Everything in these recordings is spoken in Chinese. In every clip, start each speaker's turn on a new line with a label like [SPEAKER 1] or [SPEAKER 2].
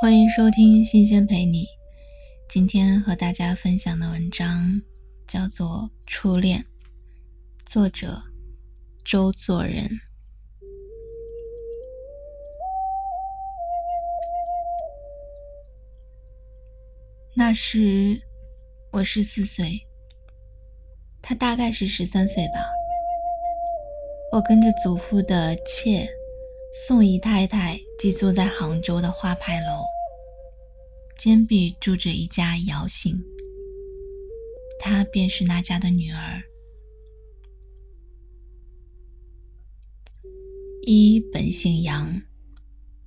[SPEAKER 1] 欢迎收听新鲜陪你。今天和大家分享的文章叫做《初恋》，作者周作人。那时我十四岁，他大概是十三岁吧。我跟着祖父的妾。宋姨太太寄宿在杭州的花牌楼，坚壁住着一家姚姓，她便是那家的女儿。一本姓杨，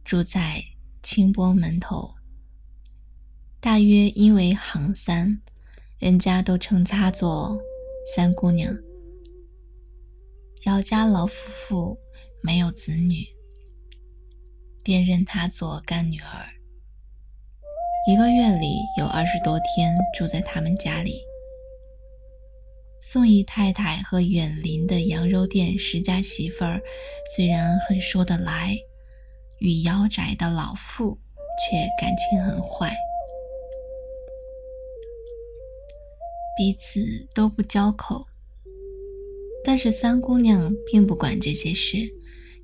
[SPEAKER 1] 住在清波门头。大约因为行三，人家都称她做三姑娘。姚家老夫妇没有子女。便认她做干女儿，一个月里有二十多天住在他们家里。宋姨太太和远邻的羊肉店石家媳妇儿虽然很说得来，与姚宅的老妇却感情很坏，彼此都不交口。但是三姑娘并不管这些事，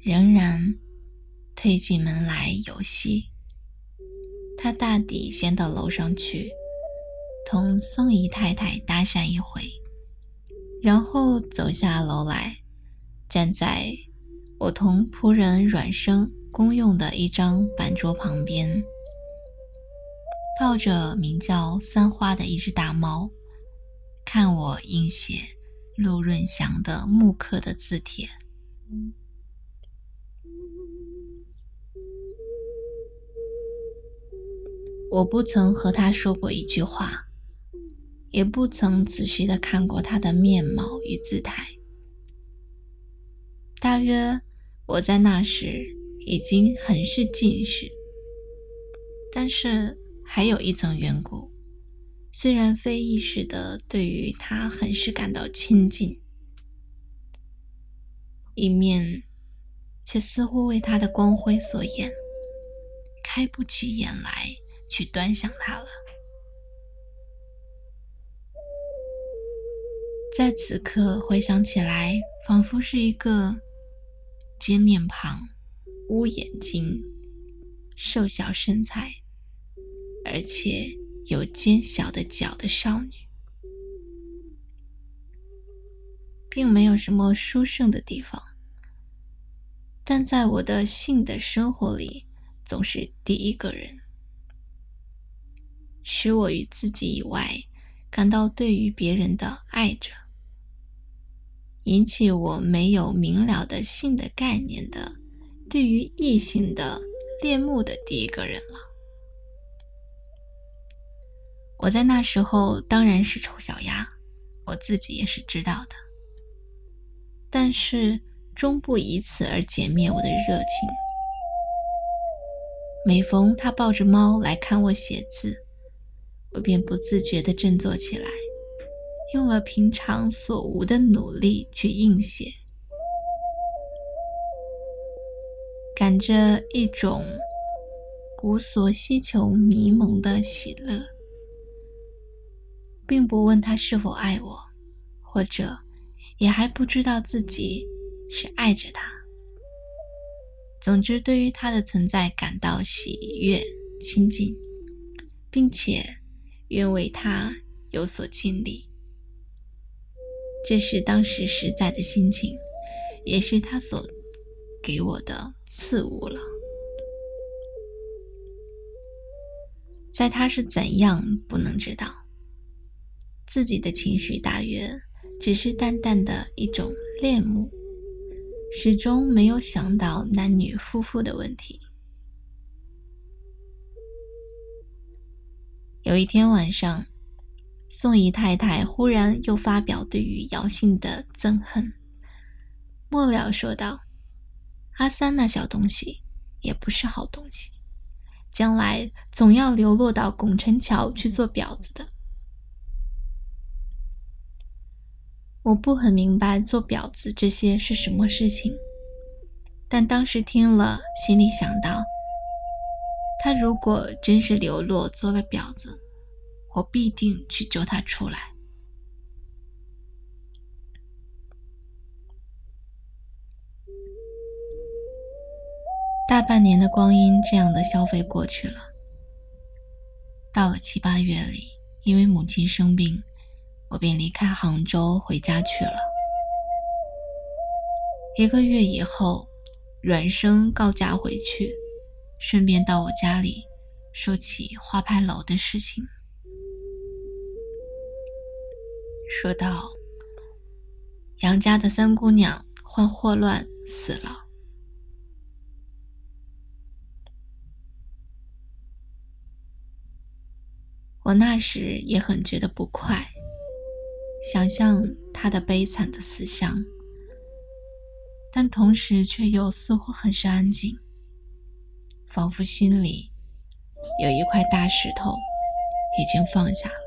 [SPEAKER 1] 仍然。推进门来游戏，他大抵先到楼上去，同宋姨太太搭讪一回，然后走下楼来，站在我同仆人阮生公用的一张板桌旁边，抱着名叫三花的一只大猫，看我印写陆润祥的木刻的字帖。我不曾和他说过一句话，也不曾仔细的看过他的面貌与姿态。大约我在那时已经很是近视，但是还有一层缘故，虽然非意识的对于他很是感到亲近，一面却似乎为他的光辉所掩，开不起眼来。去端详他了。在此刻回想起来，仿佛是一个尖面庞、乌眼睛、瘦小身材，而且有尖小的脚的少女，并没有什么殊胜的地方，但在我的性的生活里，总是第一个人。使我与自己以外感到对于别人的爱着，引起我没有明了的性的概念的对于异性的恋慕的第一个人了。我在那时候当然是丑小鸭，我自己也是知道的，但是终不以此而减灭我的热情。每逢他抱着猫来看我写字。我便不自觉地振作起来，用了平常所无的努力去应写，感着一种无所希求、迷蒙的喜乐，并不问他是否爱我，或者也还不知道自己是爱着他。总之，对于他的存在感到喜悦、亲近，并且。愿为他有所尽力，这是当时实在的心情，也是他所给我的赐物了。在他是怎样不能知道，自己的情绪大约只是淡淡的一种恋慕，始终没有想到男女夫妇的问题。有一天晚上，宋姨太太忽然又发表对于姚信的憎恨，末了说道：“阿三那小东西也不是好东西，将来总要流落到拱辰桥去做婊子的。”我不很明白做婊子这些是什么事情，但当时听了，心里想到。他如果真是流落做了婊子，我必定去救他出来。大半年的光阴这样的消费过去了，到了七八月里，因为母亲生病，我便离开杭州回家去了。一个月以后，阮生告假回去，顺便到我家里说起花牌楼的事情，说道：“杨家的三姑娘患霍乱死了。”我那时也很觉得不快，想象他的悲惨的死相，但同时却又似乎很是安静，仿佛心里有一块大石头已经放下了。